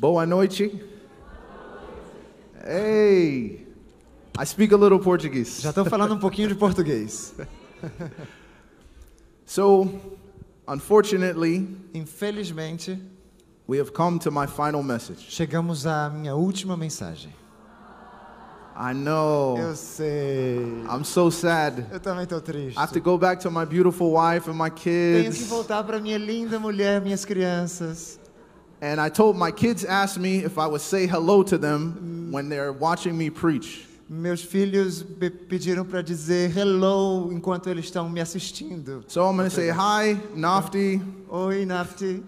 Boa noite. Hey, I speak a little Portuguese. Já estou falando um pouquinho de português. So, unfortunately, Infelizmente, we have come to my final message. chegamos à minha última mensagem. I know. Eu sei. I'm so sad. Eu também estou triste. I have to go back to my beautiful wife and my Tenho que kids. voltar para minha linda mulher, minhas crianças. And I told my kids asked me if I would say hello to them when they're watching me preach. Meus filhos me pediram para dizer hello enquanto eles estão me assistindo. So I'm going to say hi, Nafti, Oi, Nafti,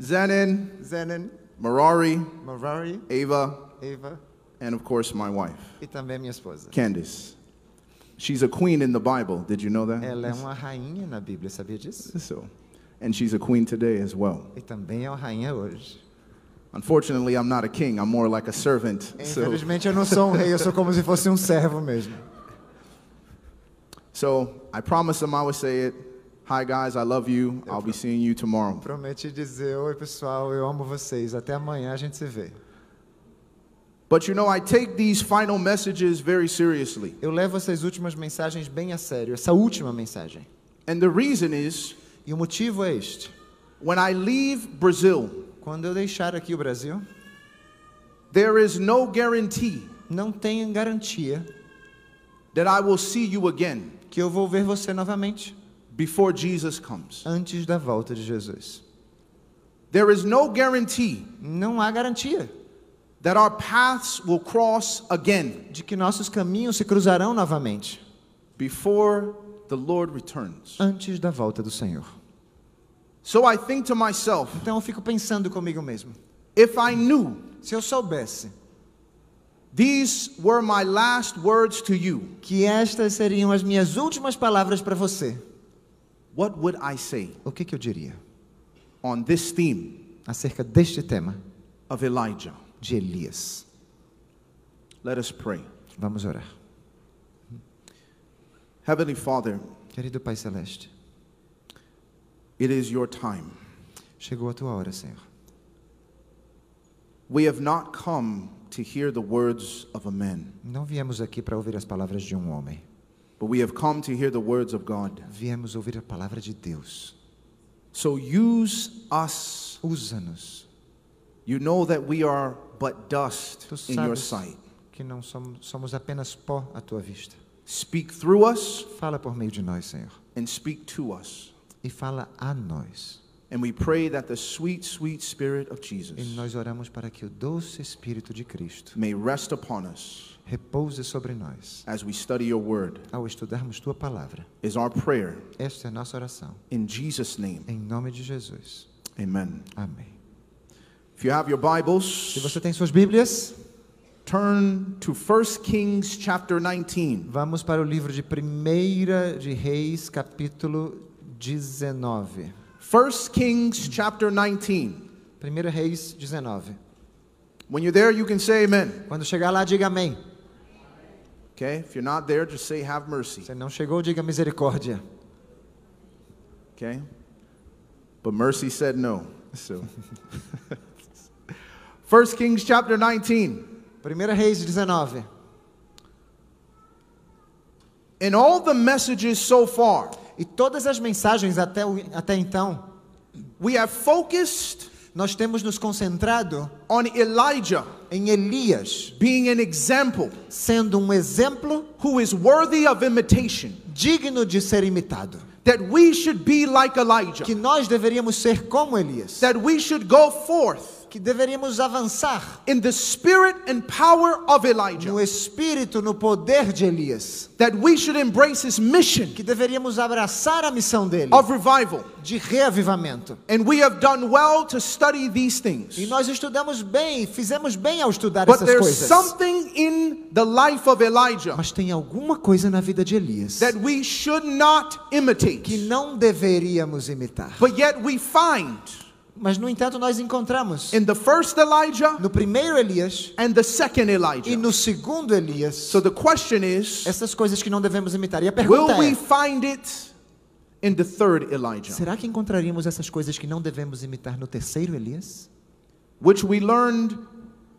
Zenon, Zenon, Marari, Marari, Ava, Ava. and of course my wife, e também minha esposa. Candace. She's a queen in the Bible. Did you know that? Ela é uma rainha na Bíblia, sabia disso? So, and she's a queen today as well. E também é uma rainha hoje. Unfortunately, I'm not a king. I'm more like a servant. So, Infelizmente eu não sou um rei, eu sou como se fosse um servo mesmo. so I promised them I would say it. Hi guys, I love you. I'll be seeing you tomorrow. Prometi dizer, oi pessoal, eu amo vocês. Até amanhã a gente se vê. But you know, I take these final messages very seriously. Eu levo essas últimas mensagens bem a sério, essa última mensagem. And the reason is E o motivo é este. when I leave Brazil, Quando eu deixar aqui o Brasil, there is no guarantee não tem garantia that I will see you again que eu vou ver você novamente before Jesus comes. antes da volta de Jesus. There is no guarantee Não há garantia that our paths will cross again de que nossos caminhos se cruzarão novamente before the Lord returns. antes da volta do Senhor. So I think to myself, Então eu fico pensando comigo mesmo. if I knew Se eu soubesse these were my last words to you, que estas seriam as minhas últimas palavras para você, what would I say o que, que eu diria on this theme acerca deste tema of Elijah? de Elias? Let us pray. Vamos orar. Heavenly Father, Querido Pai Celeste, it is your time. chegou a tua hora, Senhor. We have not come to hear the words of a man, Não viemos aqui para ouvir as palavras de um homem. but we have come to hear the words of God. Viemos ouvir a palavra de Deus. So use us. Usa-nos. You know that we are but dust in your sabes sight. que não somos, somos apenas pó à tua vista. Speak through us Fala por meio de nós, Senhor. and speak to us. E fala a nós. And we pray that the sweet, sweet Spirit of E Jesus nós oramos para que o doce Espírito de Cristo may rest upon us repouse sobre nós. as we study your word, Ao estudarmos tua palavra. is our prayer. Esta é a nossa oração. In Jesus' name, Em nome de Jesus. amen. Amém. If you have your Se Bibles, você tem suas Bíblias, turn to 1 Kings chapter 19. vamos para o livro de 1 de Reis, capítulo 19. 1 Kings chapter 19. 1 Reis 19. When you're there, you can say amen. Quando chegar lá, diga amém. Okay? If you're not there, just say have mercy. Se não chegou, diga misericórdia. Okay? But mercy said no. So 1 Kings chapter 19. 1 Reis 19. In all the messages so far, E todas as mensagens até, o- até então, we have focused nós temos nos concentrado on Elijah em Elias, being an example sendo um exemplo who is worthy of imitation. digno de ser imitado. That we should be like Elijah. Que nós deveríamos ser como Elias. That we should go forth Que deveríamos avançar in the spirit and power of Elijah. no espírito, no poder de Elias. That we should embrace his mission Que deveríamos abraçar a missão dele of revival. de reavivamento. And we have done well to study these things. E nós estudamos bem, fizemos bem ao estudar But essas there's coisas. something in the life of Elijah Mas tem alguma coisa na vida de Elias that we should not que imitate. não deveríamos imitar. But yet we find Mas no entanto nós encontramos in the first Elijah no primeiro Elias and the second e Elijah. no segundo Elias So the question is essas coisas que não devemos imitar. E a will pergunta we é: find it in the third Elijah? será que encontraríamos essas coisas que não devemos imitar no terceiro Elias? which we learned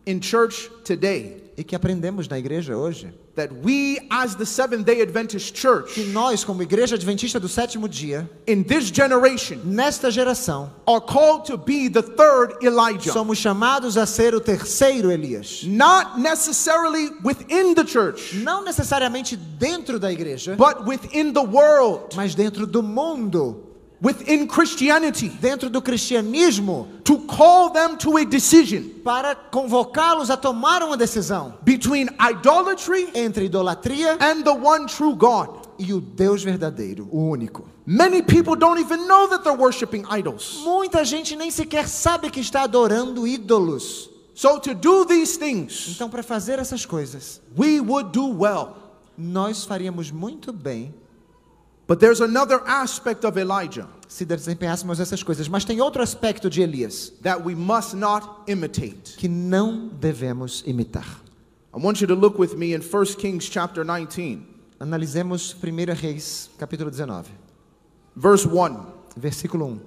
in church today, e que aprendemos na igreja hoje, that we as the Seventh day Adventist Church que nós, como igreja adventista do sétimo dia, in this generation nesta geração, are called to be the third Elijah. somos chamados a ser o terceiro Elias. Not necessarily within the church, Não necessariamente dentro da igreja, but within the world, mas dentro do mundo, within Christianity, dentro do cristianismo, to call them to a decision para convocá-los a tomar uma decisão between idolatry entre idolatria and the one true God. e o Deus verdadeiro, o único. Many people don't even know that they're worshiping idols. Muita gente nem sequer sabe que está adorando ídolos. So, to do these things, Então, para fazer essas coisas, we would do well. nós faríamos muito bem But there's another aspect of Elijah se desempenhássemos essas coisas. Mas tem outro aspecto de Elias that we must not imitate. que não devemos imitar. I want you to look with me in 1 Kings chapter 19, Analisemos 1 Reis, capítulo 19, verse 1. versículo 1.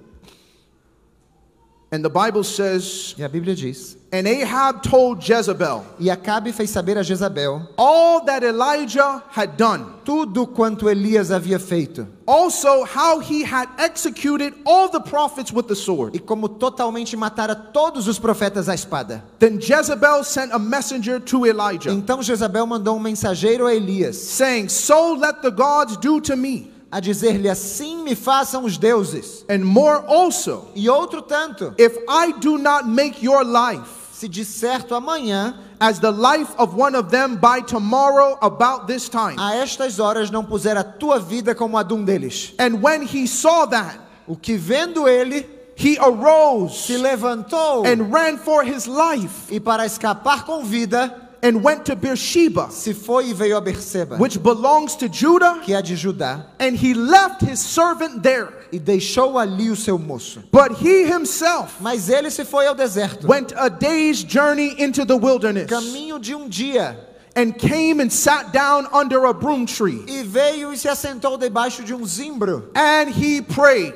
And the Bible says, E a Bíblia diz: And Ahab told Jezebel E Acabe fez saber a Jezabel all that Elijah had done, tudo quanto Elias havia feito, also how he had executed all the prophets with the sword. e como totalmente matara todos os profetas à espada. Then Jezebel sent a messenger to Elijah, Então Jezabel mandou um mensageiro a Elias, saying, So let the gods do to me, a dizer-lhe: Assim me façam os deuses. and more also, E outro tanto, if I do not make your life se de certo amanhã, as the life of one of them by tomorrow about this time. a estas horas não puser a tua vida como a de um deles. And when he saw that, O que vendo ele, he arose se levantou and ran for his life e para escapar com vida, and went to Beersheba, se foi e veio a Berseba, which belongs to Judah, que é de Judá, and he left his servant there. e deixou ali o seu moço. But he himself Mas ele se foi ao deserto, went a day's journey into the wilderness caminho de um dia, and came and sat down under a broom tree. e veio e se assentou debaixo de um zimbro And he prayed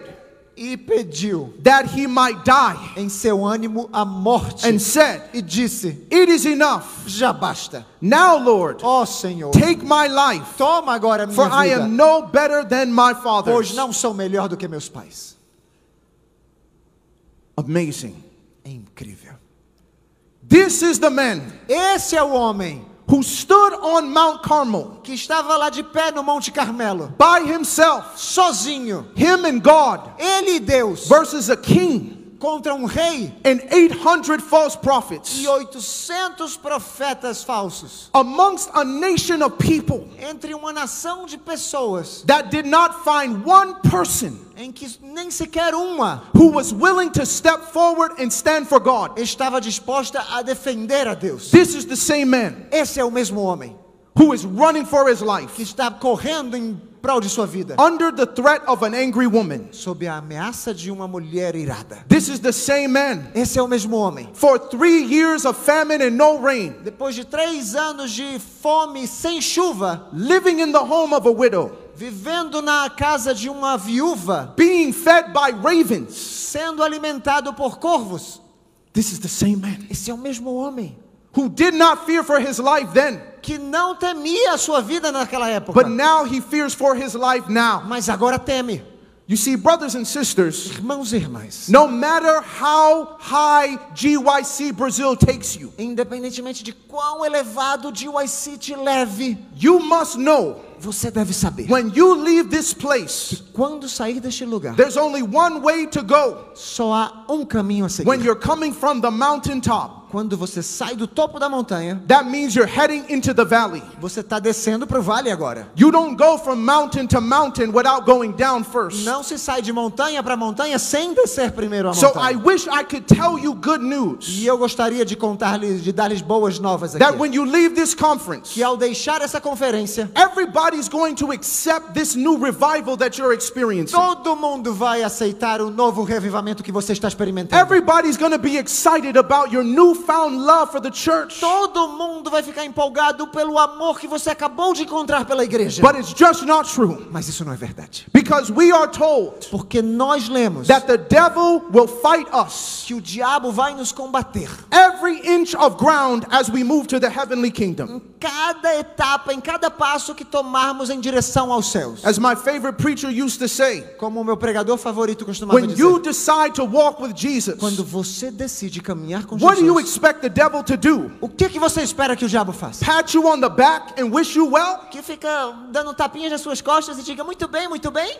e pediu that he might die em seu ânimo a morte and said, e disse: It is enough. Já basta. Now, Lord, Ó Senhor, take my life, toma agora a for minha I vida, am no better than my pois father's. não sou melhor do que meus pais. Amazing. É incrível. This is the man Esse é o homem who stood on Mount Carmel que estava lá de pé no Monte Carmelo, by himself, sozinho, him and God, ele e Deus, versus a king contra um rei and 800 false prophets, e 800 profetas falsos, amongst a nation of people entre uma nação de pessoas that did not find one person em que nem sequer uma who was willing to step forward and stand for God. estava disposta a defender a Deus. This is the same man Esse é o mesmo homem who is running for his que life está correndo em prol de sua vida, under the threat of an angry woman. sob a ameaça de uma mulher irada. This is the same man. Esse é o mesmo homem. For three years of famine and no rain, Depois de três anos de fome sem chuva, living in the home of a widow, vivendo na casa de uma viúva, being fed by ravens. sendo alimentado por corvos. This is the same man Esse é o mesmo homem who did not fear for his life then, que não temia a sua vida naquela época, but now he fears for his life now. mas agora teme. You see, brothers and sisters, Irmãos e irmãs, no matter how high GYC Brazil takes you, independentemente de quão elevado UIC te leve, you must know você deve saber. when you leave this place, Quando sair deste lugar, there's only one way to go. só há um caminho a seguir. When you're coming from the mountaintop, Quando você sai do topo da montanha, that means you're heading into the valley. você está descendo para o vale agora. You don't go from mountain to mountain without going down first. Não se sai de montanha para montanha sem descer primeiro a So I montanha. wish I could tell you good news E eu gostaria de contar-lhes, de dar-lhes boas novas that aqui. when you leave this conference, Que ao deixar essa conferência, everybody's going to accept this new revival that you're experiencing. todo mundo vai aceitar o novo revivamento que você está experimentando. Everybody's going to be excited about your newfound newfound love for the church. Todo mundo vai ficar empolgado pelo amor que você acabou de encontrar pela igreja. But it's just not true. Mas isso não é verdade. Because we are told Porque nós lemos that the devil will fight us que o diabo vai nos combater. every inch of ground as we move to the heavenly kingdom. Cada etapa, em cada passo que tomarmos em direção aos céus. As my favorite preacher used to say, Como o meu pregador favorito costumava when dizer. you decide to walk with Jesus, Quando você decide caminhar com what do you Jesus, expect the devil to do? o que, que você espera que o diabo faça? Pat you on the back and wish you well? Que fica dando tapinhas nas suas costas e diga muito bem, muito bem?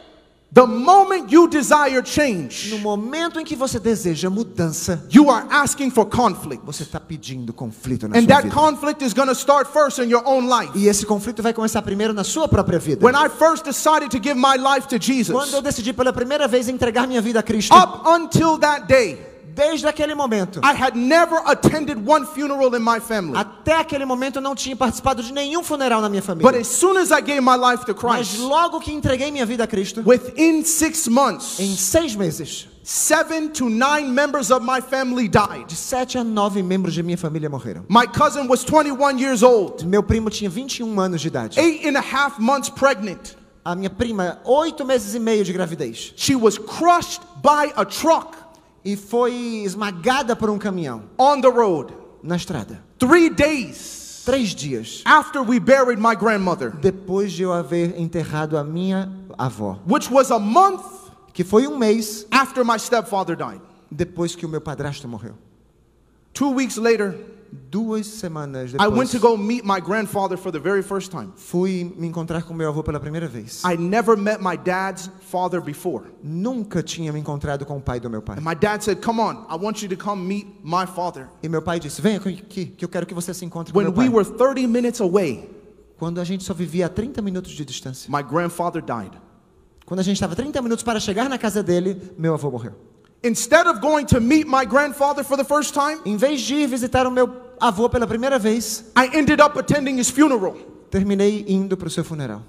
The moment you desire No change, momento em que você deseja mudança, you are asking for conflict. você está pedindo conflito na And sua that vida. conflict is going to start first in your own life. E esse conflito vai começar primeiro na sua própria vida. When I first decided to give my life to Quando Jesus, eu decidi pela primeira vez entregar minha vida a Cristo, up until that day, desde aquele momento, I had never attended one funeral in my family. até aquele momento eu não tinha participado de nenhum funeral na minha But família. as soon as I gave my life to Mas Christ, logo que entreguei minha vida a Cristo, within six em months, seis meses, seven to nine members of my family died. de sete a nove membros de minha família morreram. My cousin was 21 years old, Meu primo tinha 21 anos de idade. eight and a half months pregnant. A minha prima, oito meses e meio de gravidez. She was crushed by a truck E foi esmagada por um caminhão on the road. na estrada. Three days Três dias after we buried my grandmother, depois de eu haver enterrado a minha avó. which was a month Que foi um mês after my stepfather died. depois que o meu padrasto morreu. Two weeks later, Duas semanas I went depois, to go meet my grandfather for the very first time. fui me encontrar com meu avô pela primeira vez. I never met my dad's father before. Nunca tinha me encontrado com o pai do meu pai. And my dad said, Come on, I want you to come meet my father. E meu pai disse: Venha aqui, que eu quero que você se encontre com When meu pai. we were 30 minutes away, Quando a gente só vivia a 30 minutos de distância. my grandfather died. Quando a gente estava 30 minutos para chegar na casa dele, meu avô morreu. Instead of going to meet my grandfather for the first time, Em vez de ir visitar o meu avô pela primeira vez, I ended up attending his funeral. terminei indo para o seu funeral.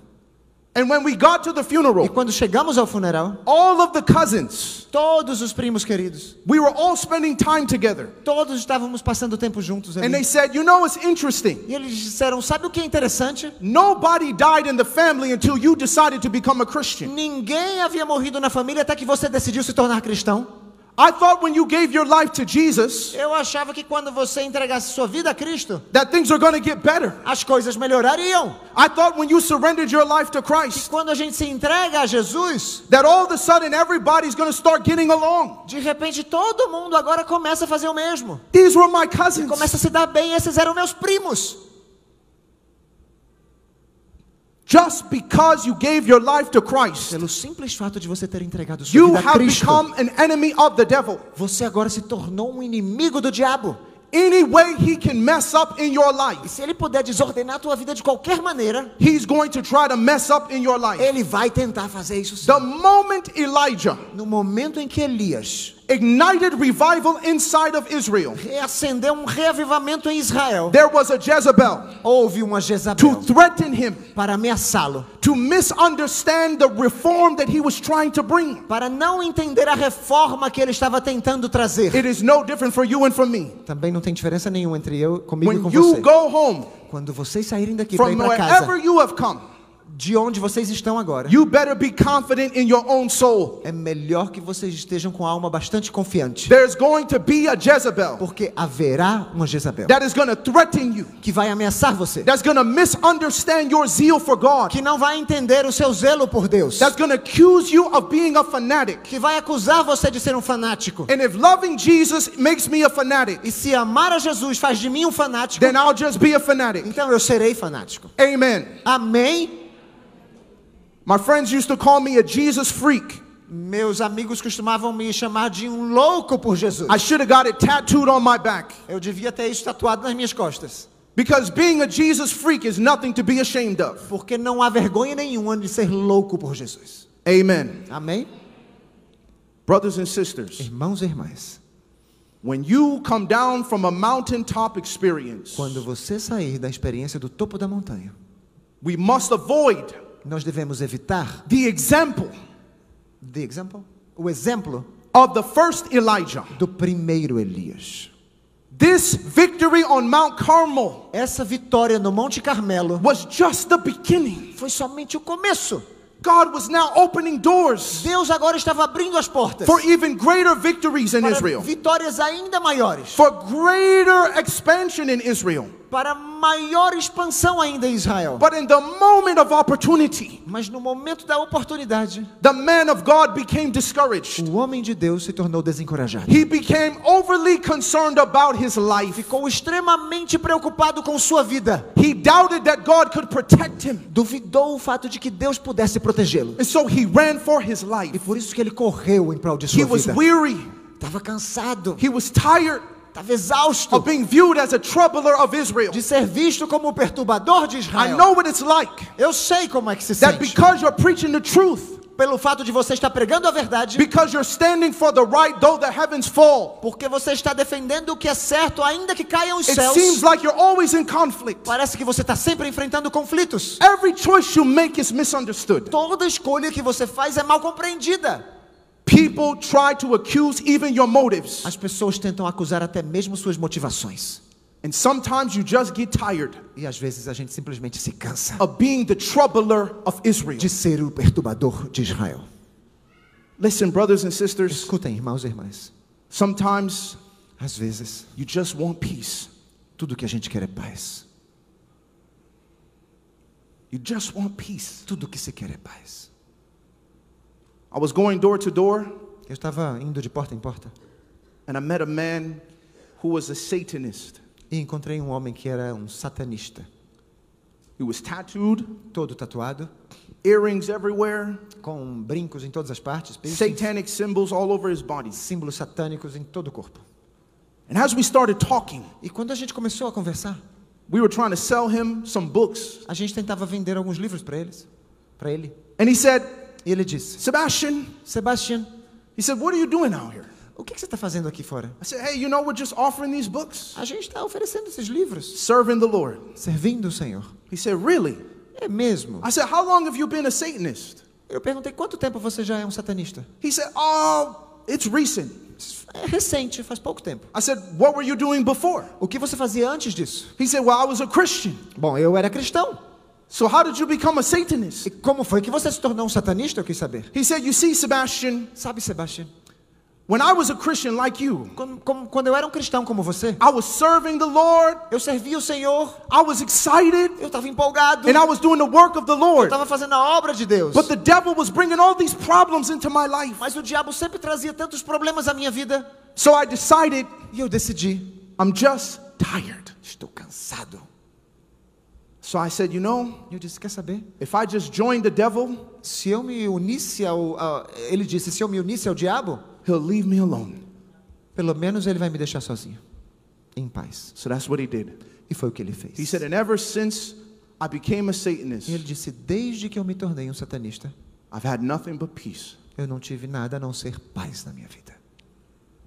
And when we got to the E funeral, quando chegamos ao funeral, all of the cousins, todos os primos queridos, we were all spending time together. todos estávamos passando tempo juntos And ali. they said, You know, it's interesting. E eles disseram: Sabe o que é interessante? Nobody died in the family until you decided to become a Christian. Ninguém havia morrido na família até que você decidiu se tornar cristão. I thought when you gave your life to Jesus, Eu achava que quando você entregasse sua vida a Cristo, that things are going to get better. as coisas melhorariam. I thought when you surrendered your life to Christ, Quando a gente se entrega a Jesus, that all of a sudden everybody's going to start getting along. de repente todo mundo agora começa a fazer o mesmo. These were my cousins. Começa a se dar bem, esses eram meus primos. Just because you gave your life to Christ, Pelo simples fato de você ter entregado sua you vida a have Cristo, become an enemy of the devil. você agora se tornou um inimigo do diabo. Any way he can mess up in your E life, se ele puder desordenar a tua vida de qualquer maneira, he's going to try to mess up in your life. ele vai tentar fazer isso sim. The moment Elijah No momento em que Elias ignited revival inside of Israel, reacendeu um reavivamento em Israel, there was a Jezebel houve uma to Jezabel threaten him, para ameaçá-lo, to misunderstand the reform that he was trying to bring. para não entender a reforma que ele estava tentando trazer. It is no different for you and for me. Também não tem diferença nenhuma entre eu, comigo e When com you você. go home Quando vocês saírem daqui para from ir para wherever casa, you have come, de onde vocês estão agora, you better be confident in your own soul. é melhor que vocês estejam com a alma bastante confiante, There's going to be a Jezebel porque haverá uma Jezabel that is going to threaten you, que vai ameaçar você, that's going to misunderstand your zeal for God, que não vai entender o seu zelo por Deus, that's going to accuse you of being a fanatic. que vai acusar você de ser um fanático. And if loving Jesus makes me a fanatic, E se amar a Jesus faz de mim um fanático, then I'll just be a fanatic. então eu serei fanático. Amen. Amém? My friends used to call me a Jesus freak. Meus amigos costumavam me chamar de um louco por Jesus. I should have got it tattooed on my back. Eu devia ter isso tatuado nas minhas costas. Because being a Jesus freak is nothing to be ashamed of. Porque não há vergonha nenhuma de ser louco por Jesus. Amen. Amém? Brothers and sisters, Irmãos e irmãs, when you come down from a mountaintop experience, quando você sair da experiência do topo da montanha, we must avoid nós devemos evitar, the example the example, o exemplo of the first Elijah. do primeiro Elias. This victory on Mount Carmel Essa vitória no Monte Carmelo was just the beginning. foi somente o começo. God was now opening doors Deus agora estava abrindo as portas for even greater victories in para Israel, vitórias ainda maiores, for greater expansion in Israel. para maior expansão ainda em Israel. But in the moment of opportunity, Mas no momento da oportunidade, the man of God became discouraged. o homem de Deus se tornou desencorajado. He became overly concerned about his life. Ficou extremamente preocupado com sua vida. He doubted that God could protect him. Duvidou o fato de que Deus pudesse protegê-lo. So he E por isso que ele correu em prol de He sua was vida. Estava cansado, He was tired estava exausto of being viewed as a troubler of Israel. de ser visto como o perturbador de I Israel. know what it's like Eu sei como é que se that sente. because you're preaching the truth, Pelo fato de você estar pregando a verdade, because you're standing for the right though the heavens fall, porque você está defendendo o que é certo, ainda que caiam os it céus. seems like you're always in conflict. Parece que você está sempre enfrentando conflitos. Every choice you make is misunderstood. Toda escolha que você faz é mal compreendida. People try to accuse even your motives. As pessoas tentam acusar até mesmo suas motivações. And sometimes you just get tired E às vezes a gente simplesmente se cansa of being the troubler of Israel. de ser o perturbador de Israel. Listen, brothers and sisters, Escutem, irmãos e irmãs. sometimes Às vezes, you just want peace. tudo que a gente quer é paz. You just want peace. Tudo que se quer é paz. I was going door to door Eu estava indo de porta em porta and I met a man who was a Satanist. E encontrei um homem que era um satanista, He was tattooed, todo tatuado, earrings everywhere, com brincos em todas as partes, piercings, satanic symbols all over his body. símbolos satânicos em todo o corpo. And as we started talking, E quando a gente começou a conversar, we were trying to sell him some books. a gente tentava vender alguns livros para eles, para ele. And he said, E ele disse: Sebastian, Sebastian, he said, what are you doing out here? O que que você está fazendo aqui fora? I said, hey, you know, we're just offering these books, A gente está oferecendo esses livros, serving the Lord. servindo o Senhor. He said, really? É mesmo? I said, how long have you been a Satanist? Eu perguntei quanto tempo você já é um satanista? He said, oh, it's recent. É recente, faz pouco tempo. I said, what were you doing before? O que você fazia antes disso? He said, well, I was a Christian. Bom, eu era cristão. So how did you become a Satanist? E como foi que você se tornou um satanista? Eu quis saber. He said, you see, Sebastian, Sabe, Sebastian, when I was a Christian like you, como- como- quando eu era um cristão como você, I was serving the Lord, eu servia o Senhor, I was excited, eu estava empolgado, and I was doing the work of the eu Lord. estava fazendo a obra de Deus. But the devil was bringing all these problems into my life. Mas o diabo sempre trazia tantos problemas à minha vida. So I decided, E eu decidi, I'm just tired. estou cansado. So I said, you know, eu disse, quer saber? if I just join the devil, Se eu me unisse ao, a- ele disse, se eu me unisse ao diabo, he'll leave me alone. pelo menos ele vai me deixar sozinho, em paz. So that's what he did. E foi o que ele fez. He said, and ever since I became a Satanist, ele disse, desde que eu me tornei um satanista, I've had nothing but peace. eu não tive nada a não ser paz na minha vida.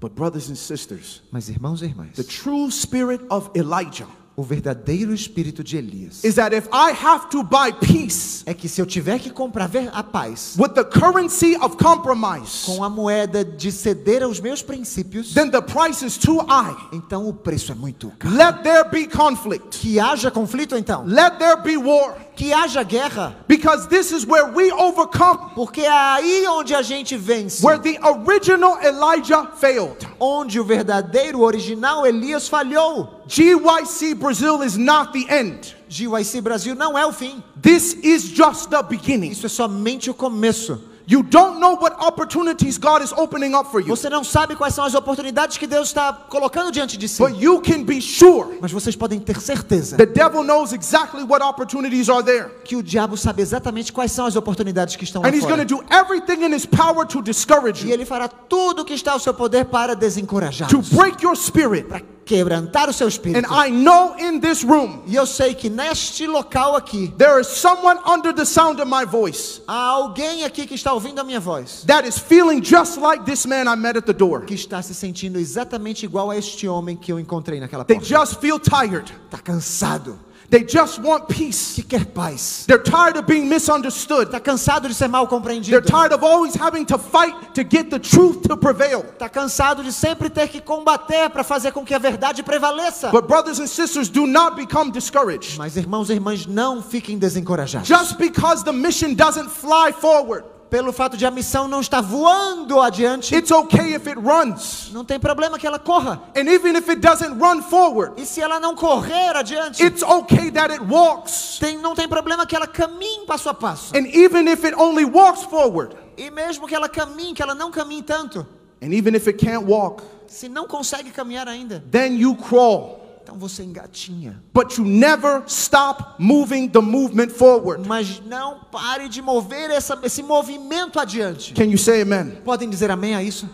But brothers and sisters, Mas irmãos e irmãs, the true spirit of Elijah o verdadeiro espírito de Elias is that if I have to buy peace é que se eu tiver que comprar a paz with the currency of compromise, com a moeda de ceder aos meus princípios, then the price is too high. então o preço é muito caro. Let there be conflict. Que haja conflito então, Let there be war. Que haja guerra, Because this is where we overcome, porque é aí onde a gente vence, where the original Elijah failed. onde o verdadeiro original Elias falhou. GYC Brazil is not the end. GYC Brasil não é o fim. This is just the beginning. Isso é somente o começo. You don't know what opportunities God is opening up for you, Você não sabe quais são as oportunidades que Deus está colocando diante de si. but you can be sure Mas vocês podem ter certeza the devil knows exactly what opportunities are there. que o diabo sabe exatamente quais são as oportunidades que estão lá And he's going to fora. do everything in his power to discourage E you, ele fará tudo o que está ao seu poder para desencorajar, to break your spirit. para quebrantar o seu And espírito. I know in this room, E eu sei que neste local aqui, there is someone under the sound of my voice há alguém aqui que está ouvindo a minha voz, that is feeling just like this man I met at the door. que está se sentindo exatamente igual a este homem que eu encontrei naquela They porta. just feel tired. Está cansado. They just want peace. que quer paz. They're tired of being misunderstood. Está cansado de ser mal compreendido. They're tired of always having to fight to get the truth to prevail. Está cansado de sempre ter que combater para fazer com que a verdade prevaleça. But brothers and sisters, do not become discouraged. Mas irmãos e irmãs, não fiquem desencorajados. Just because the mission doesn't fly forward, Pelo fato de a missão não estar voando adiante, it's okay if it runs. não tem problema que ela corra. And even if it doesn't run forward, E se ela não correr adiante, it's okay that it walks. tem- não tem problema que ela caminhe passo a passo. And even if it only walks forward, E mesmo que ela caminhe, que ela não caminhe tanto, and even if it can't walk, se não consegue caminhar ainda, then you crawl. Então você engatinha. But you never stop moving the movement forward. Mas não pare de mover essa- esse movimento adiante. Can you say amen? Podem dizer amém a isso?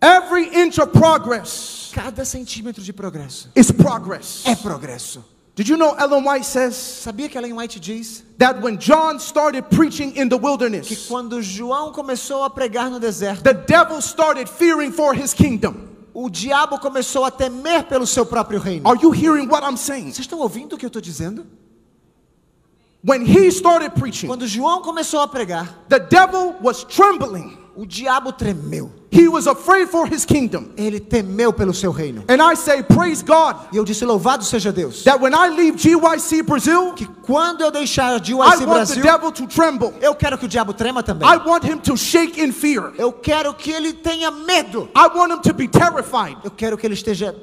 Every inch of progress Cada centímetro de progresso is progress. é progresso. Did you know Ellen White says Sabia que Ellen White diz that when John started preaching in the que wilderness, quando João começou a pregar no deserto, the devil started fearing for his kingdom? O diabo começou a temer pelo seu próprio reino. Are you hearing what I'm saying? Vocês estão ouvindo o que eu estou dizendo? When he started preaching, Quando João começou a pregar, the devil was trembling. O diabo tremeu. He was afraid for his kingdom. Ele temeu pelo seu reino. And I say, praise God E eu disse: Louvado seja Deus. that when I leave GYC Brazil, Que quando eu deixar de I UIC want the Brasil, devil to tremble. eu quero que o diabo trema também. I want him to shake in fear. Eu quero que ele tenha medo. I want him to be terrified. Eu quero que ele esteja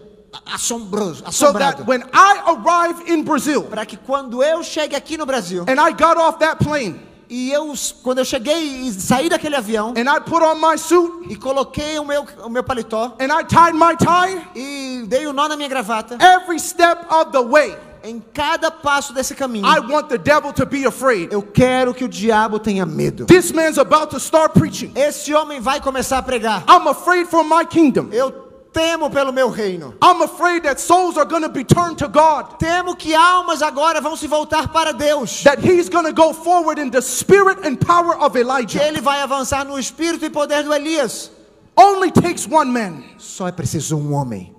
assombroso, So that assombrado. when I arrive in Brazil Para que quando eu chegue aqui no Brasil and I got off that plane e eu quando eu cheguei e saí daquele avião and I put on my suit e coloquei o meu o meu paletó and I tied my tie, e dei o nó na minha gravata, every step of the way, em cada passo desse caminho, I want the devil to be afraid. eu quero que o diabo tenha medo. This man's about to start preaching. Esse homem vai começar a pregar. I'm afraid for my kingdom. Eu temo pelo meu reino. I'm afraid that souls are going to be turned to God. Temo que almas agora vão se voltar para Deus. That he's going to go forward in the spirit and power of Que Elijah. ele vai avançar no espírito e poder do Elias. Only takes one man. Só é preciso um homem.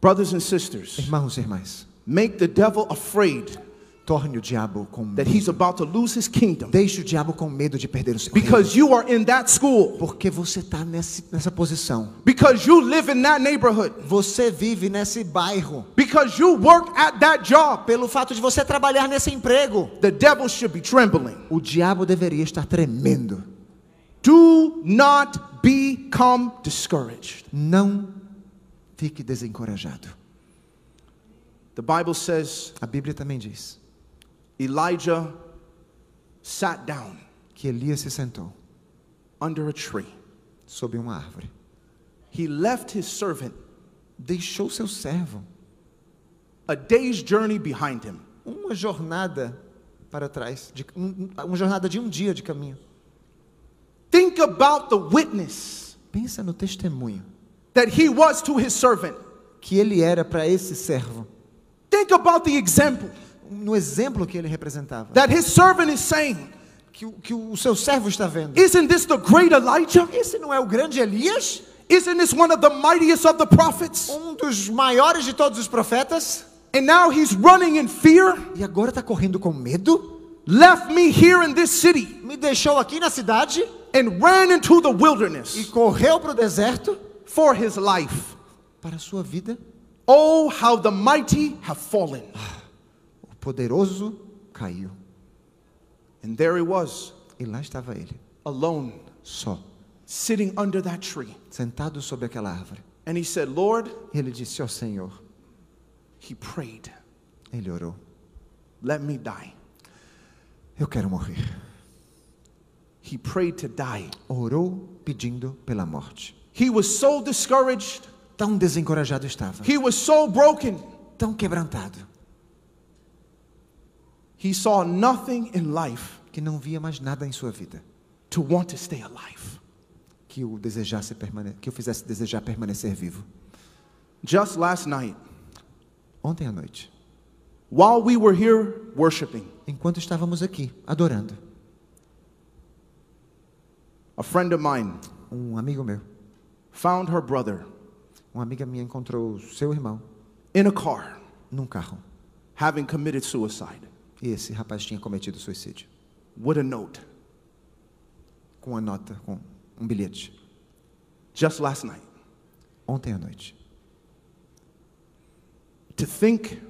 Brothers and sisters, Irmãos e irmãs, make the devil afraid torne o diabo com that medo. he's about to lose his kingdom Deixe o diabo com medo de perder o seu reino. because you are in that school, Porque você está nessa posição. because you live in that neighborhood, Você vive nesse bairro. because you work at that job. Pelo fato de você trabalhar nesse emprego. The devil should be trembling. O diabo deveria estar tremendo. Do not become discouraged. Não fique desencorajado. The Bible says A Bíblia também diz Elijah sat down que Elias se sentou under a tree. sob uma árvore. He left his servant Deixou seu servo a day's journey behind him. uma jornada para trás, de, um- uma jornada de um dia de caminho. Think about the witness Pensa no testemunho that he was to his servant. que ele era para esse servo, Think about the example no exemplo que ele representava. that his servant is saying, Que, que o seu servo está vendo. Isn't this the great Elijah? Esse não é o grande Elias? Isn't this one of the mightiest of the prophets? Um dos maiores de todos os profetas? And now he's running in fear? E agora está correndo com medo? Left me here in this city Me deixou aqui na cidade and ran into the e wilderness correu para o deserto for his life. para a sua vida? Oh, how the mighty have fallen. Poderoso caiu. And there he was, E lá estava ele, alone, só, sitting under that tree. sentado sob aquela árvore. And he said, Lord, E ele disse: Ó Senhor, he prayed, ele orou. let me die. Eu quero morrer. He prayed to die. Orou pedindo pela morte. He was so discouraged. Tão desencorajado estava, He was so broken. tão quebrantado, He saw nothing in life que não via mais nada em sua vida to want to stay alive. que o desejasse permane que o fizesse desejar permanecer vivo. Just last night, Ontem à noite, while we were here worshiping, enquanto estávamos aqui adorando, a friend of mine um amigo meu, found her brother uma amiga minha encontrou seu irmão in a car num carro. having committed suicide E esse rapaz tinha cometido suicídio. with a note Com uma nota, com um bilhete. just last night. Ontem à noite. To think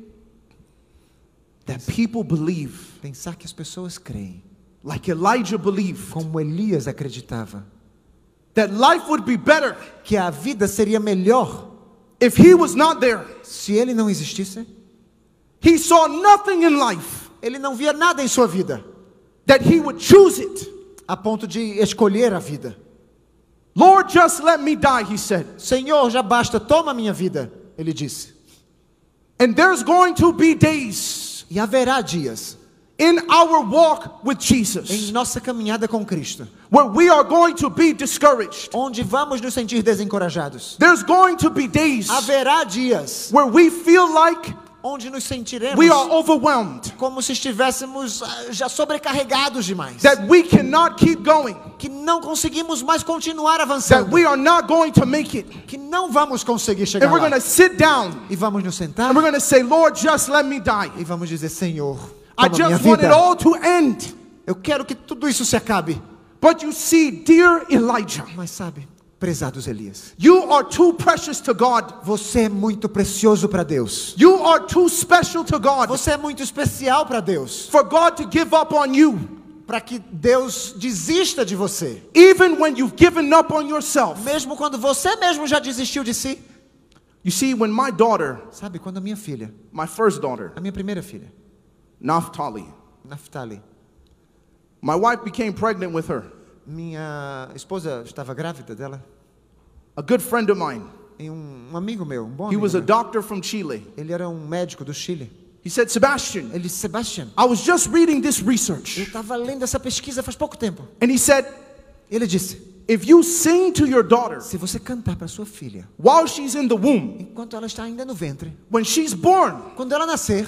that people believe, Pensar que as pessoas creem, like Elijah believed, como Elias acreditava, that life would be better que a vida seria melhor if he was not there. se ele não existisse. He saw nothing in life Ele não via nada em sua vida, that he would choose it. a ponto de escolher a vida. Lord, just let me die, he said. Senhor, já basta, toma minha vida, ele disse. And there's going to be days E haverá dias in our walk with em Jesus nossa caminhada com Cristo, where we are going to be discouraged. onde vamos nos sentir desencorajados. There's going to be days Haverá dias where we feel like onde nos sentiremos we are overwhelmed, como se estivéssemos ah, já sobrecarregados demais, that we cannot keep going, que não conseguimos mais continuar that avançando, we are not going to make it. que não vamos conseguir chegar And we're lá. sit down E vamos nos sentar and we're say, Lord, just let me die. e vamos dizer, Senhor, I just want it all to end. Eu quero que tudo isso se acabe. But you see, dear Elijah, Mas sabe, prezados Elias, you are too precious to God. você é muito precioso para Deus. You are too special to God Você é muito especial para Deus, for God to give up on you, para que Deus desista de você, even when you've given up on yourself. mesmo quando você mesmo já desistiu de si. You see, when my daughter, Sabe, quando a minha filha, my first daughter, a minha primeira filha, Naphtali, Naftali, my wife became pregnant with her. Minha esposa estava grávida dela, A good friend of mine, e um, um amigo meu, um bom he amigo was a meu, doctor from Chile. ele era um médico do Chile. He said, Sebastian, Ele disse, Sebastian, I was just reading this eu research. estava lendo essa pesquisa faz pouco tempo. And he said, Ele disse, if you sing to your daughter se você cantar para sua filha, while she's in the womb, enquanto ela está ainda no ventre, when she's born, quando ela nascer,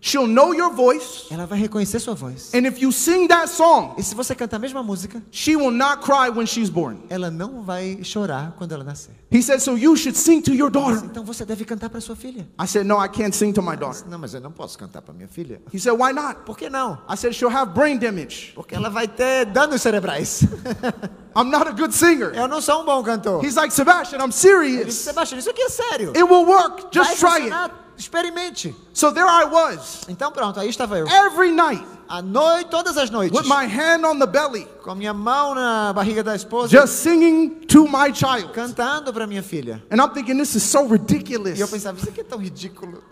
she'll know your voice. ela vai reconhecer sua voz. And if you sing that song, E se você cantar a mesma música, she will not cry when she's born. ela não vai chorar quando ela nascer. He said, so you should sing to your daughter. Então você deve cantar para sua filha. I said, no, I can't sing to my daughter. Não, mas eu não posso cantar para minha filha. He said, why not? Por que não? I said, she'll have brain damage. Porque ela vai ter danos cerebrais. I'm not a good singer. Eu não sou um bom cantor. He's like, Sebastian, I'm Ele disse, serious. Sebastião, isso aqui é sério. It will work. Vai Just try it. Experimente. So there I was, Então pronto, aí estava eu. every night, À noite, todas as noites. with my hand on the belly, Com minha mão na barriga da esposa. just singing to my child. Cantando para minha filha. And I'm thinking, this is so ridiculous. E eu pensava, isso aqui é tão ridículo.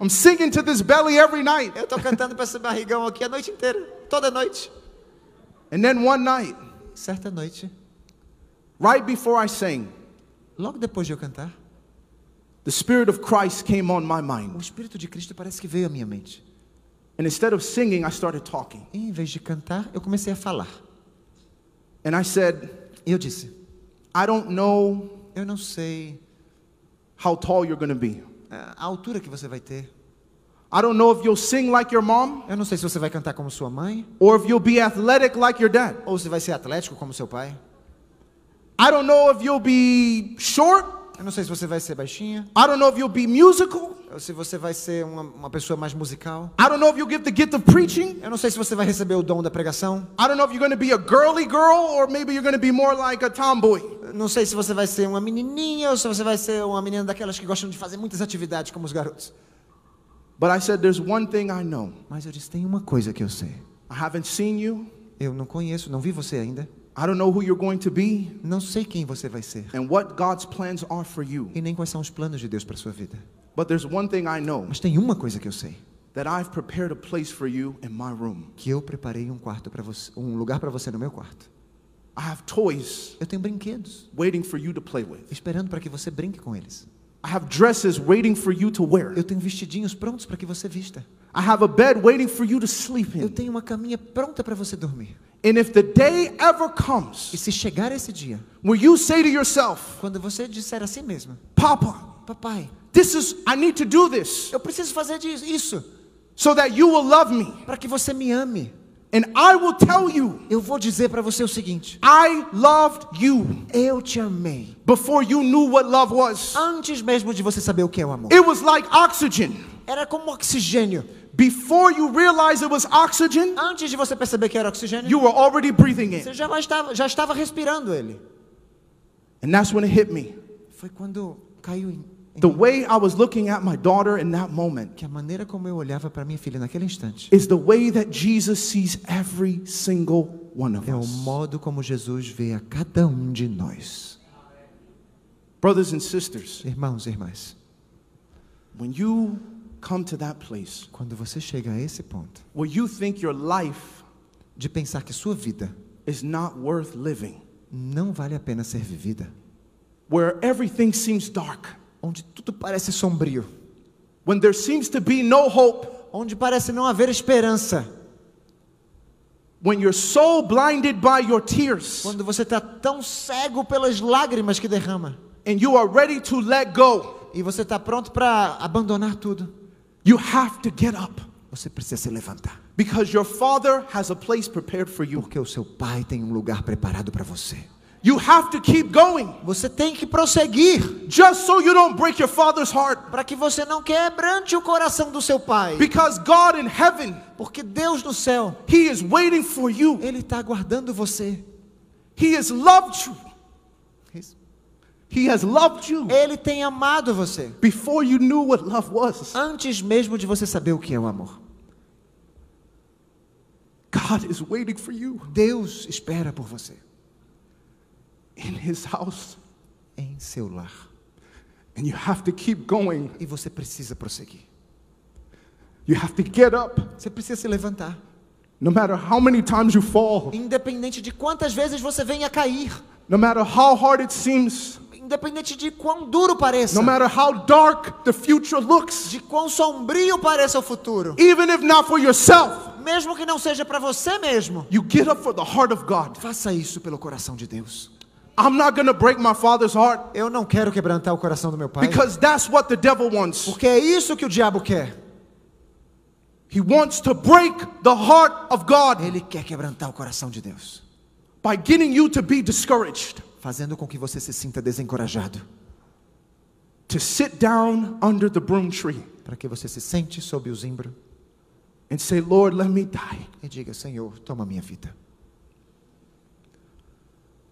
I'm singing to this belly every night. Eu estou cantando para esse barrigão aqui a noite inteira. Toda noite. And then one night, Certa noite, right before I sang, logo depois de eu cantar, the Spirit of Christ came on my o mind. Espírito de Cristo parece que veio à minha mente. And instead of singing, I started talking. E em vez de cantar, eu comecei a falar. And I said, E eu disse: I don't know Eu não sei how tall you're going to be. ah, a altura que você vai ter. I don't know if you'll sing like your mom Eu não sei se você vai cantar como sua mãe, or if you'll be athletic like your dad. ou se vai ser atlético como seu pai. I don't know if you'll be short. Eu não sei se você vai ser baixinha, I don't know if you'll be musical. ou se você vai ser uma, uma pessoa mais musical. I don't know if you'll get the gift of preaching. Eu não sei se você vai receber o dom da pregação. I don't know if you're going to be a girly girl or maybe you're going to be more like a tomboy. Eu Não sei se você vai ser uma menininha ou se você vai ser uma menina daquelas que gostam de fazer muitas atividades como os garotos. But I said, there's one thing I know. Mas eu disse: tem uma coisa que eu sei. I haven't seen you. Eu não conheço, não vi você ainda. I don't know who you're going to be Não sei quem você vai ser. and what God's plans are for you. E nem quais são os planos de Deus para sua vida. But there's one thing I know Mas tem uma coisa que eu sei. that I've prepared a place for you in my room. Que eu preparei um quarto para você, um lugar para você no meu quarto. I have toys Eu tenho brinquedos waiting for you to play with. esperando para que você brinque com eles. I have dresses waiting for you to wear. Eu tenho vestidinhos prontos para que você vista. I have a bed waiting for you to sleep Eu in. tenho uma caminha pronta para você dormir. And if the day ever E comes se chegar esse dia, where you say to yourself, quando você disser a si mesmo, Papa, papai, this is, I need to do this eu preciso fazer isso so that you will love me. para que você me ame And I will tell you, Eu vou dizer para você o seguinte: I loved you eu te amei before you knew what love was. antes mesmo de você saber o que é o amor. It was like oxygen. Era como oxigênio. Before you realized it was oxygen, Antes de você perceber que era oxigênio, you were already breathing it. você já estava, já estava respirando ele. And that's when it hit me. Foi quando caiu em The way I was looking at my daughter in that moment que a maneira como eu olhava para minha filha naquele instante is the way that Jesus sees every single one of é o modo como Jesus vê a cada um de nós. Brothers and sisters, Irmãos e irmãs, when you come to that place quando você chega a esse ponto where you think your life de pensar que sua vida is not worth living, não vale a pena ser vivida, where everything seems dark, onde tudo parece sombrio, when there seems to be no hope, onde parece não haver esperança, when you're so blinded by your tears quando você está tão cego pelas lágrimas que derrama. and you are ready to let go, e você está pronto para abandonar tudo, you have to get up. Você precisa se levantar, because your Father has a place prepared for you. porque o seu Pai tem um lugar preparado para você. You have to keep going Você tem que prosseguir just so you don't break your Father's heart. para que você não quebrante o coração do seu Pai, Because God in heaven, porque Deus no céu He is waiting for you. Ele está aguardando você. He has loved you. He has loved you Ele tem amado você before you knew what love was. antes mesmo de você saber o que é o amor. God is waiting for you Deus espera por você in His house. em seu lar And you have to keep going. e você precisa prosseguir. You have to get up. Você precisa se levantar, No matter how many times you fall, independente de quantas vezes você venha cair, no matter how hard it seems, independente de quão duro pareça, no matter how dark the future looks, de quão sombrio pareça o futuro, even if not for yourself, mesmo que não seja para você mesmo, you get up for the heart of God. faça isso pelo coração de Deus. I'm not to break my father's heart Eu não quero quebrantar o coração do meu pai, because that's what the devil wants. porque é isso que o diabo quer. He wants to break the heart of God Ele quer quebrantar o coração de Deus, by getting you to be discouraged, fazendo com que você se sinta desencorajado, to sit down under the broom tree para que você se sente sob o zimbro and say, Lord, let me die. e diga: Senhor, toma minha vida.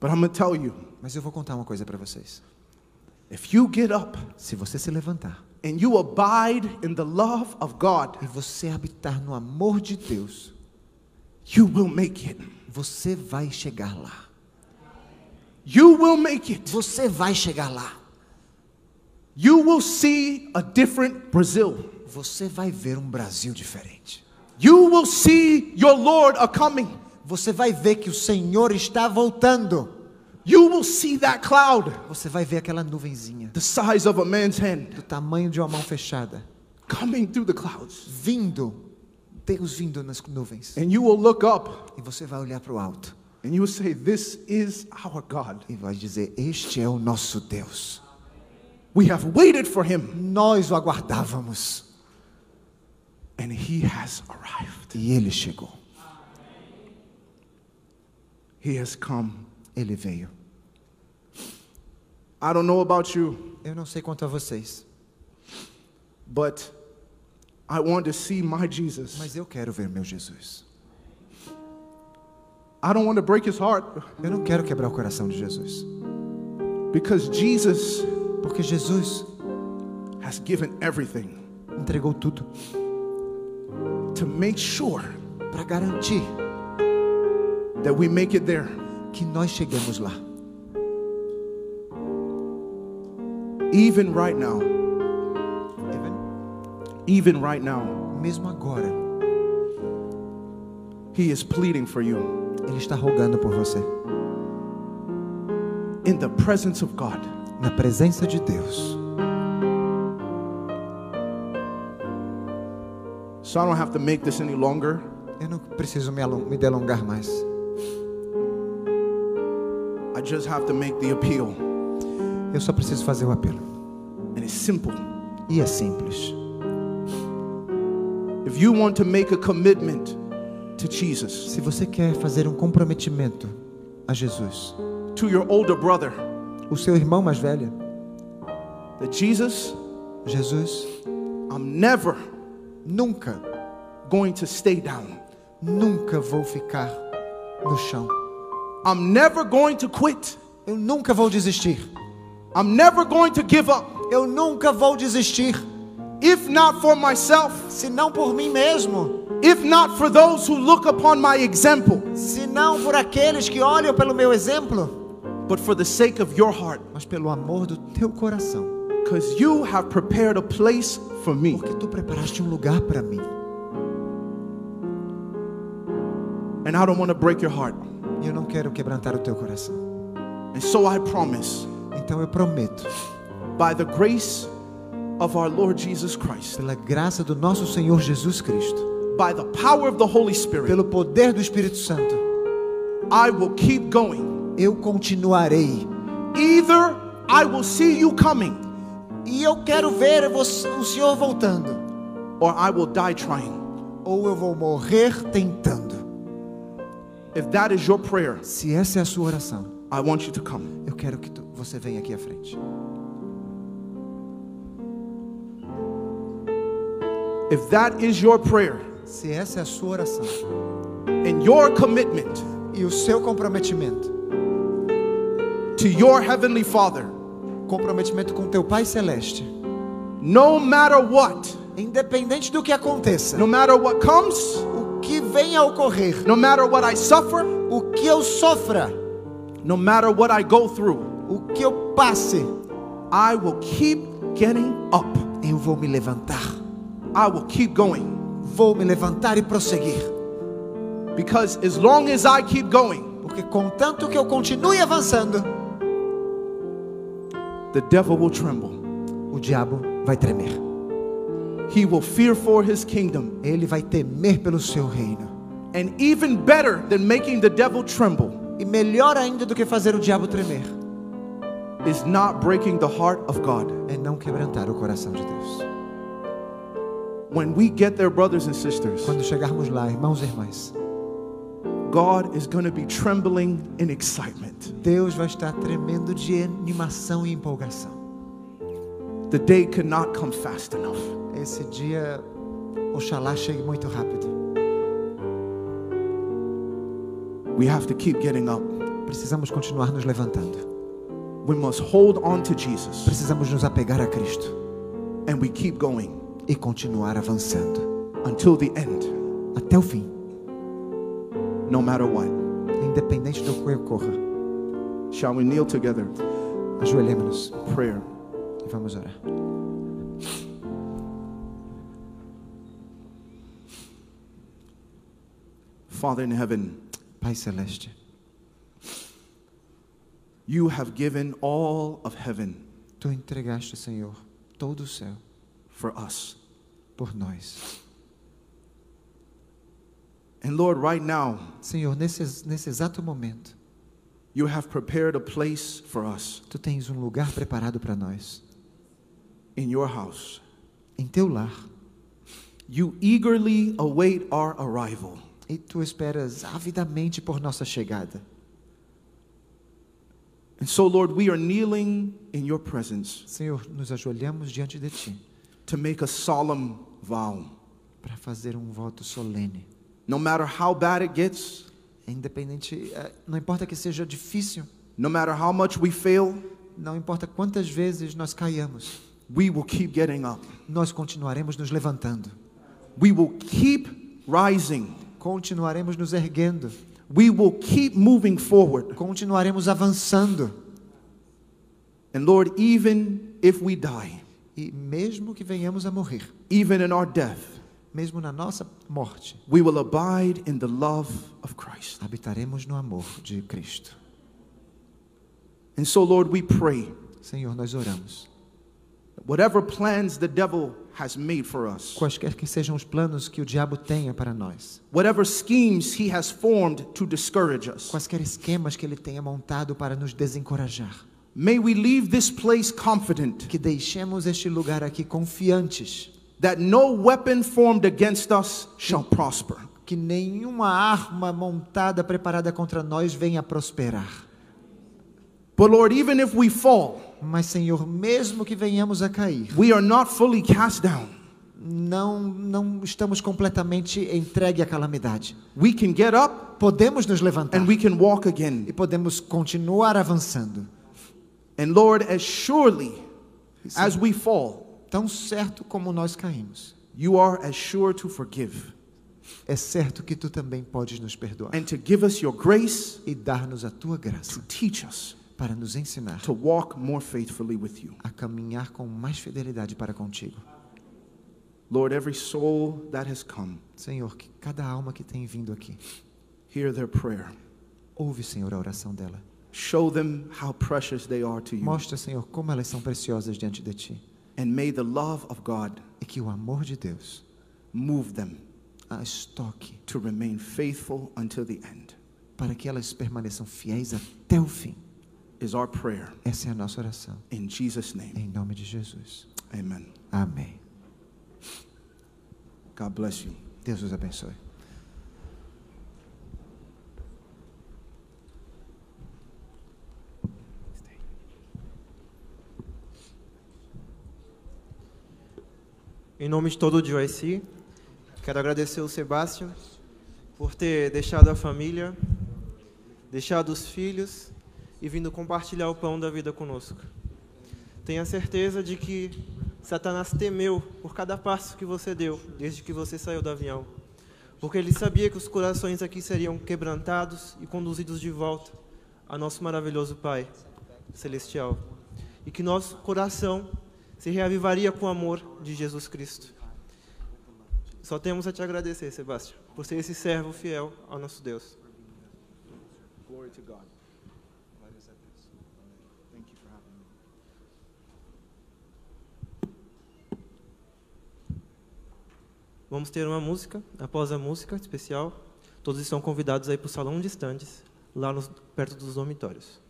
But I'm going to tell you Mas eu vou contar uma coisa para vocês. if you get up Se você se levantar and you abide in the love of God, e você habitar no amor de Deus, you will make it. você vai chegar lá. You will make it. Você vai chegar lá. You will see a different Brazil. Você vai ver um Brasil diferente. You will see your Lord a coming. Você vai ver que o Senhor está voltando. You will see that cloud Você vai ver aquela nuvenzinha the size of a man's hand do tamanho de uma mão fechada, coming through the clouds. vindo, Deus vindo nas nuvens. And you will look up E você vai olhar para o alto and you will say, This is our God. e vai dizer: Este é o nosso Deus. We have waited for him Nós o aguardávamos and he has arrived. e ele chegou. He has come. Ele veio. I don't know about you, Eu não sei quanto a vocês, but I want to see my Jesus. mas eu quero ver meu Jesus. I don't want to break his heart Eu não quero quebrar o coração de Jesus, because Jesus porque Jesus has given everything entregou tudo to make sure para garantir that we make it there. que nós chegamos lá. Even right now, even right now, Mesmo agora, he is pleading for you Ele está rogando por você. in the presence of God. Na presença de Deus. So I don't have to make this any longer. Eu não preciso me, me delongar mais. Just have to make the appeal. Eu só preciso fazer o apelo. And it's simple. E é simples. If you want to make a commitment to Jesus, Se você quer fazer um comprometimento a Jesus, to your older brother, o seu irmão mais velho, that Jesus, Jesus, I'm never nunca, going to stay down. nunca vou ficar no chão. I'm never going to quit. Eu nunca vou desistir. I'm never going to give up. Eu nunca vou desistir. If not for myself, Se não por mim mesmo, if not for those who look upon my example, se não por aqueles que olham pelo meu exemplo, but for the sake of your heart, mas pelo amor do teu coração. because you have prepared a place for me. Porque tu preparaste um lugar para mim. And I don't want to break your heart. E eu não quero quebrantar o teu coração. And so I promise, Então eu prometo, by the grace of our Lord Jesus Christ, pela graça do nosso Senhor Jesus Cristo, by the power of the Holy Spirit, pelo poder do Espírito Santo, I will keep going. eu continuarei. Either I will see you coming E eu quero ver você- o Senhor voltando, or I will die trying. ou eu vou morrer tentando. If that is your prayer, Se essa é a sua oração, I want you to come. eu quero que tu- você venha aqui à frente. If that is your prayer Se essa é a sua oração and your commitment e o seu comprometimento, to your Heavenly Father, comprometimento com teu Pai Celeste, no matter what, independente do que aconteça, no matter what comes, que venha a ocorrer, no matter what I suffer, o que eu sofra, no matter what I go through, o que eu passe, I will keep getting up. eu vou me levantar. I will keep going. Vou me levantar e prosseguir. Because as long as I keep going, Porque contanto que eu continue avançando, the devil will tremble. o diabo vai tremer. He will fear for his kingdom. Ele vai temer pelo seu reino. And even better than making the devil tremble E melhor ainda do que fazer o diabo tremer, is not breaking the heart of God. é não quebrantar o coração de Deus. When we get there, brothers and sisters, Quando chegarmos lá, irmãos e irmãs, God is going to be trembling in excitement. Deus vai estar tremendo de animação e empolgação. The day cannot come fast enough. Esse dia, oxalá chegue muito rápido. We have to keep getting up. Precisamos continuar nos levantando. We must hold on to Jesus Precisamos nos apegar a Cristo and we keep going e continuar avançando until the end, até o fim, no matter what. independente do que ocorra. Shall we kneel together? Ajoelhemos-nos Prayer. Vamos orar. Father in heaven, Pai celeste, you have given all of heaven tu entregaste, Senhor, todo o céu for us. por nós. And Lord, right now, Senhor, nesse, nesse exato momento, you have prepared a place for us tu tens um lugar preparado para nós, in your house. em teu lar, You eagerly await our arrival. e tu esperas avidamente por nossa chegada. And so, Lord, we are kneeling in your presence Senhor, nos ajoelhamos diante de ti to make a solemn vow. para fazer um voto solene. No matter how bad it gets, Independente, eh, não importa que seja difícil, no matter how much we fail, não importa quantas vezes nós caiamos, we will keep getting up. nós continuaremos nos levantando, We will keep rising. continuaremos nos erguendo, We will keep moving forward. continuaremos avançando. And Lord, even if we die, E mesmo que venhamos a morrer, even in our death, mesmo na nossa morte, we will abide in the love of Christ. habitaremos no amor de Cristo. And so, Lord, we pray Senhor, nós oramos. Whatever plans the devil has made for us, Quaisquer que sejam os planos que o diabo tenha para nós, whatever schemes he has formed to discourage us, quaisquer esquemas que ele tenha montado para nos desencorajar, may we leave this place confident que deixemos este lugar aqui confiantes. that no weapon formed against us shall prosper. que nenhuma arma montada preparada contra nós venha prosperar. But Lord, even if we fall, Mas, Senhor, mesmo que venhamos a cair, we are not fully cast down. não, não estamos completamente entregue à calamidade. We can get up Podemos nos levantar and we can walk e again. podemos continuar avançando. And Lord, as surely as we fall, Tão certo como nós caímos, you are as sure to forgive é certo que tu também podes nos perdoar and to give us your grace e dar-nos a tua to graça teach us para nos ensinar to walk more faithfully with you. a caminhar com mais fidelidade para contigo. Lord, every soul that has come, Senhor, que cada alma que tem vindo aqui, hear their prayer. ouve, Senhor, a oração dela. Show them how precious they are to you. Mostra, Senhor, como elas são preciosas diante de ti. And may the love of God E que o amor de Deus move them as toque to remain faithful until the end, para que elas permaneçam fiéis até o fim. Is our prayer. Essa é a nossa oração. In Jesus' name, Em nome de Jesus. amen. Amém. God bless you. Deus os abençoe. Em nome de todo o GYC, quero agradecer o Sebastião por ter deixado a família, deixado os filhos e vindo compartilhar o pão da vida conosco. Tenha certeza de que Satanás temeu por cada passo que você deu desde que você saiu do avião, porque ele sabia que os corações aqui seriam quebrantados e conduzidos de volta a nosso maravilhoso Pai celestial, e que nosso coração se reavivaria com o amor de Jesus Cristo. Só temos a te agradecer, Sebastião, por ser esse servo fiel ao nosso Deus. Glory to God. Thank you for having me. Vamos ter uma música, após a música especial, todos estão convidados aí para o salão de estandes, lá nos- perto dos dormitórios.